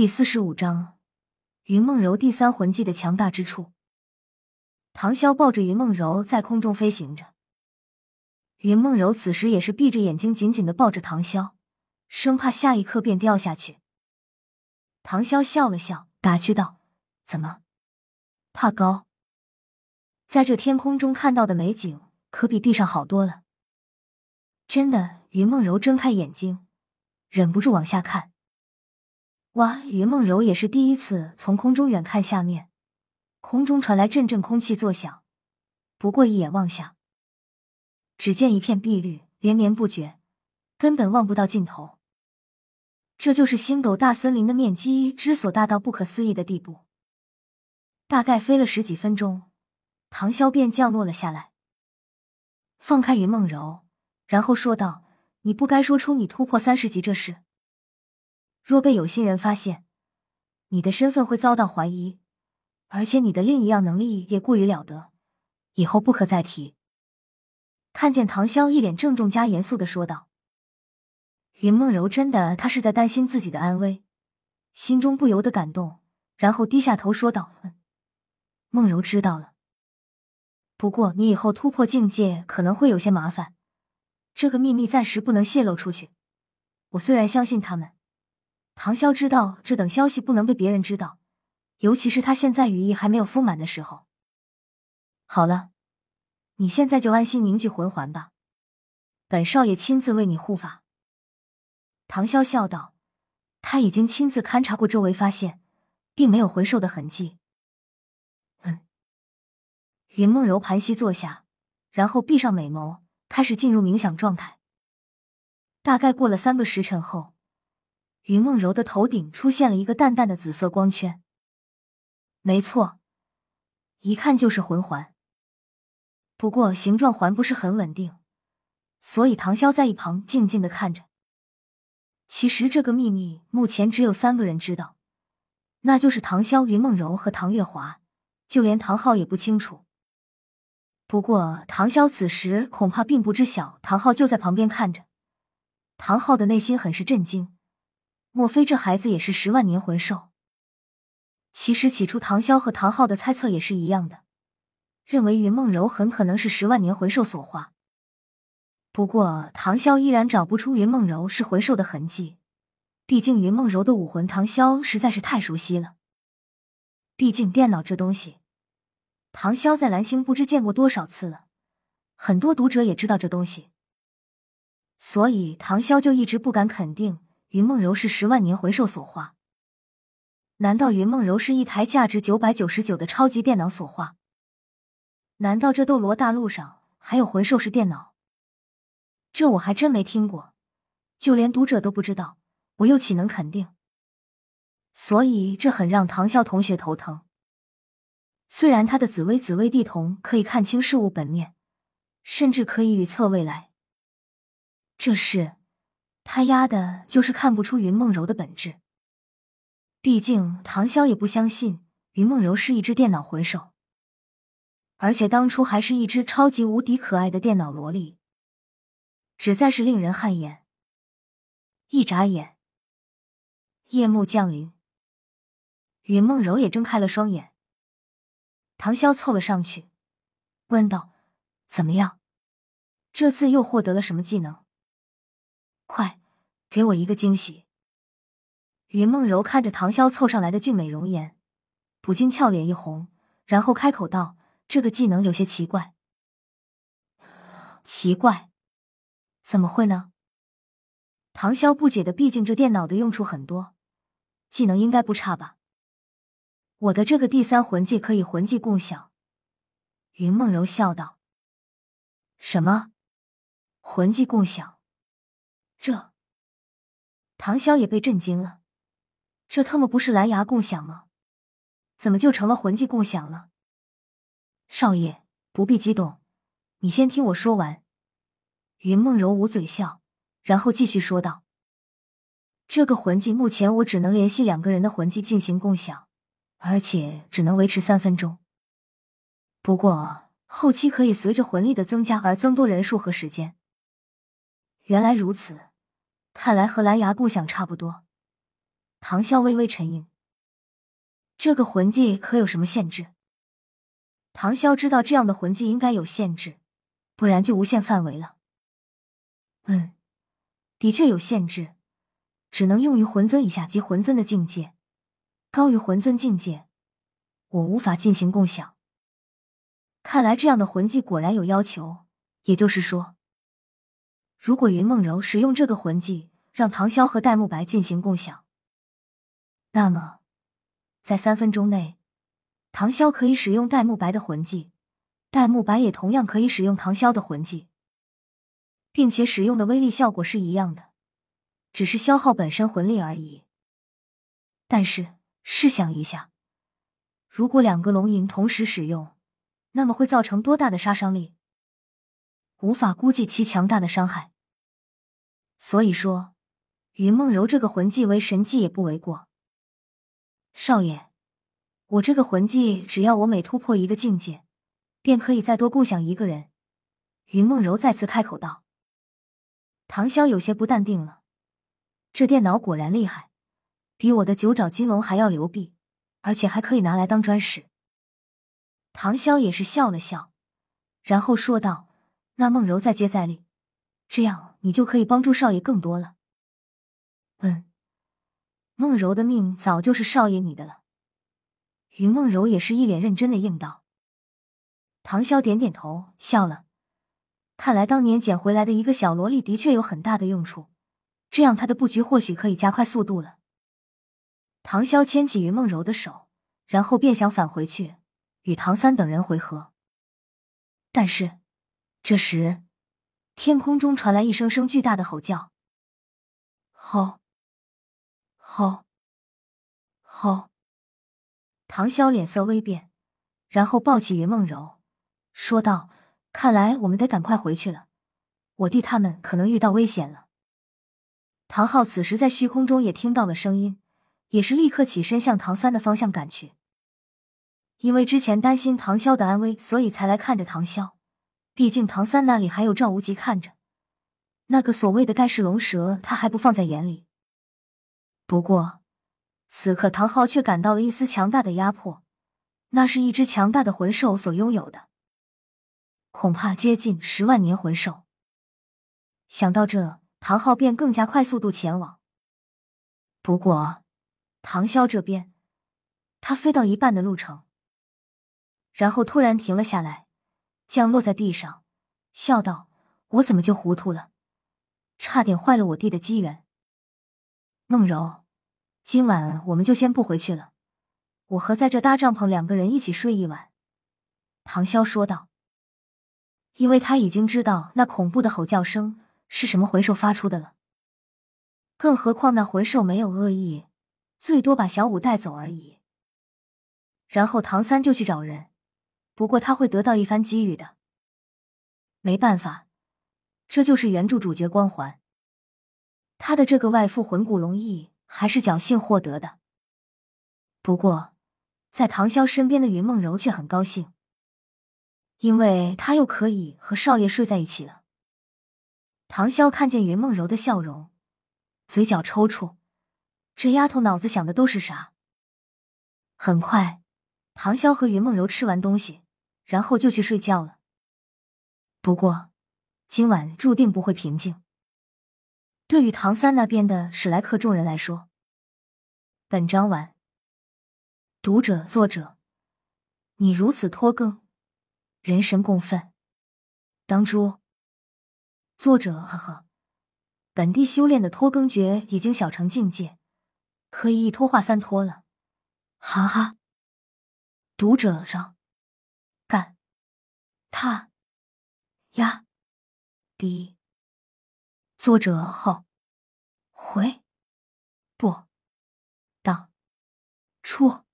第四十五章，云梦柔第三魂技的强大之处。唐潇抱着云梦柔在空中飞行着，云梦柔此时也是闭着眼睛，紧紧的抱着唐潇，生怕下一刻便掉下去。唐潇笑了笑，打趣道：“怎么，怕高？在这天空中看到的美景可比地上好多了。”真的，云梦柔睁开眼睛，忍不住往下看。哇！云梦柔也是第一次从空中远看下面，空中传来阵阵空气作响。不过一眼望下，只见一片碧绿，连绵不绝，根本望不到尽头。这就是星斗大森林的面积之所大到不可思议的地步。大概飞了十几分钟，唐潇便降落了下来，放开云梦柔，然后说道：“你不该说出你突破三十级这事。”若被有心人发现，你的身份会遭到怀疑，而且你的另一样能力也过于了得，以后不可再提。看见唐潇一脸郑重加严肃的说道，云梦柔真的，她是在担心自己的安危，心中不由得感动，然后低下头说道：“梦柔知道了，不过你以后突破境界可能会有些麻烦，这个秘密暂时不能泄露出去。我虽然相信他们。”唐潇知道这等消息不能被别人知道，尤其是他现在羽翼还没有丰满的时候。好了，你现在就安心凝聚魂环吧，本少爷亲自为你护法。唐潇笑道：“他已经亲自勘察过周围，发现并没有魂兽的痕迹。”。云梦柔盘膝坐下，然后闭上美眸，开始进入冥想状态。大概过了三个时辰后。云梦柔的头顶出现了一个淡淡的紫色光圈，没错，一看就是魂环。不过形状还不是很稳定，所以唐潇在一旁静静的看着。其实这个秘密目前只有三个人知道，那就是唐潇、云梦柔和唐月华，就连唐昊也不清楚。不过唐潇此时恐怕并不知晓，唐昊就在旁边看着。唐昊的内心很是震惊。莫非这孩子也是十万年魂兽？其实起初唐潇和唐昊的猜测也是一样的，认为云梦柔很可能是十万年魂兽所化。不过唐潇依然找不出云梦柔是魂兽的痕迹，毕竟云梦柔的武魂唐潇实在是太熟悉了。毕竟电脑这东西，唐潇在蓝星不知见过多少次了，很多读者也知道这东西，所以唐潇就一直不敢肯定。云梦柔是十万年魂兽所化，难道云梦柔是一台价值九百九十九的超级电脑所化？难道这斗罗大陆上还有魂兽是电脑？这我还真没听过，就连读者都不知道，我又岂能肯定？所以这很让唐啸同学头疼。虽然他的紫薇紫薇地瞳可以看清事物本面，甚至可以预测未来，这是。他丫的就是看不出云梦柔的本质。毕竟唐潇也不相信云梦柔是一只电脑魂兽，而且当初还是一只超级无敌可爱的电脑萝莉，实在是令人汗颜。一眨眼，夜幕降临，云梦柔也睁开了双眼。唐潇凑了上去，问道：“怎么样？这次又获得了什么技能？”快，给我一个惊喜！云梦柔看着唐潇凑上来的俊美容颜，不禁俏脸一红，然后开口道：“这个技能有些奇怪。”奇怪？怎么会呢？唐潇不解的，毕竟这电脑的用处很多，技能应该不差吧？我的这个第三魂技可以魂技共享。云梦柔笑道：“什么？魂技共享？”这，唐潇也被震惊了。这特么不是蓝牙共享吗？怎么就成了魂技共享了？少爷不必激动，你先听我说完。云梦柔捂嘴笑，然后继续说道：“这个魂技目前我只能联系两个人的魂技进行共享，而且只能维持三分钟。不过后期可以随着魂力的增加而增多人数和时间。”原来如此。看来和蓝牙共享差不多，唐潇微微沉吟，这个魂技可有什么限制？唐潇知道这样的魂技应该有限制，不然就无限范围了。嗯，的确有限制，只能用于魂尊以下及魂尊的境界，高于魂尊境界，我无法进行共享。看来这样的魂技果然有要求，也就是说，如果云梦柔使用这个魂技让唐潇和戴沐白进行共享，那么在三分钟内。唐潇可以使用戴沐白的魂技，戴沐白也同样可以使用唐潇的魂技，并且使用的威力效果是一样的，只是消耗本身魂力而已。但是试想一下，如果两个龙吟同时使用，那么会造成多大的杀伤力？无法估计其强大的伤害。所以说，云梦柔这个魂技为神技也不为过。少爷。我这个魂技，只要我每突破一个境界，便可以再多共享一个人。云梦柔再次开口道。唐潇有些不淡定了，这电脑果然厉害，比我的九爪金龙还要牛逼，而且还可以拿来当砖使。唐潇也是笑了笑，然后说道：“那梦柔再接再厉，这样你就可以帮助少爷更多了。”嗯，梦柔的命早就是少爷你的了。云梦柔也是一脸认真的应道。唐潇点点头，笑了。看来当年捡回来的一个小萝莉的确有很大的用处，这样他的布局或许可以加快速度了。唐潇牵起云梦柔的手，然后便想返回去与唐三等人回合。但是，这时天空中传来一声声巨大的吼叫：“吼！吼！吼！”唐潇脸色微变，然后抱起云梦柔，说道：“看来我们得赶快回去了，我弟他们可能遇到危险了。”唐昊此时在虚空中也听到了声音，也是立刻起身向唐三的方向赶去。因为之前担心唐潇的安危，所以才来看着唐潇。毕竟唐三那里还有赵无极看着，那个所谓的盖世龙蛇，他还不放在眼里。不过。此刻，唐昊却感到了一丝强大的压迫，那是一只强大的魂兽所拥有的，恐怕接近十万年魂兽。想到这，唐昊便更加快速度前往。不过，唐潇这边，他飞到一半的路程，然后突然停了下来，降落在地上，笑道：“我怎么就糊涂了？差点坏了我弟的机缘。”梦柔。今晚我们就先不回去了，我和在这搭帐篷两个人一起睡一晚。”唐潇说道，因为他已经知道那恐怖的吼叫声是什么魂兽发出的了。更何况那魂兽没有恶意，最多把小五带走而已。然后唐三就去找人，不过他会得到一番机遇的。没办法，这就是原著主角光环。他的这个外附魂骨龙翼。还是侥幸获得的。不过，在唐潇身边的云梦柔却很高兴，因为她又可以和少爷睡在一起了。唐潇看见云梦柔的笑容，嘴角抽搐，这丫头脑子想的都是啥？很快，唐潇和云梦柔吃完东西，然后就去睡觉了。不过，今晚注定不会平静。对于唐三那边的史莱克众人来说，本章完。读者作者，你如此拖更，人神共愤。当初，作者呵呵，本地修炼的拖更诀已经小成境界，可以一拖化三拖了，哈哈。读者上，他，呀，低。作者后：回不，当初。